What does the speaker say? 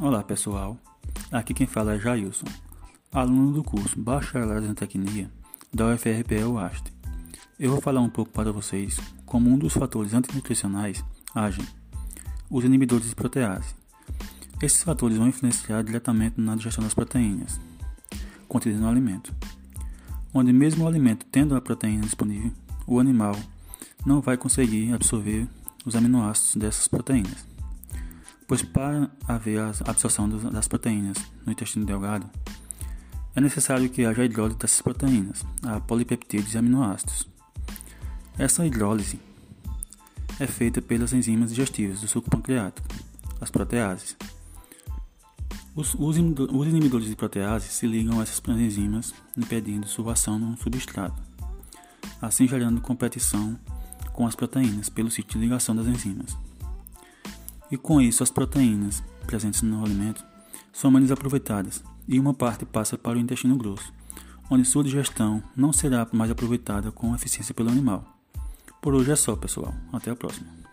Olá pessoal, aqui quem fala é Jailson, aluno do curso Bacharelado em Tecnia da UFRPE UAST. Eu vou falar um pouco para vocês como um dos fatores antinutricionais agem os inibidores de protease. Esses fatores vão influenciar diretamente na digestão das proteínas contidas no alimento, onde mesmo o alimento tendo a proteína disponível, o animal não vai conseguir absorver os aminoácidos dessas proteínas pois para haver a absorção das proteínas no intestino delgado, é necessário que haja hidrólise dessas proteínas, a polipeptídeos e aminoácidos. Essa hidrólise é feita pelas enzimas digestivas do suco pancreático, as proteases. Os, inibidores de protease se ligam a essas enzimas, impedindo sua ação no substrato, assim gerando competição com as proteínas pelo sítio de ligação das enzimas e com isso as proteínas presentes no alimento são menos aproveitadas e uma parte passa para o intestino grosso, onde sua digestão não será mais aproveitada com eficiência pelo animal. Por hoje é só, pessoal. Até a próxima.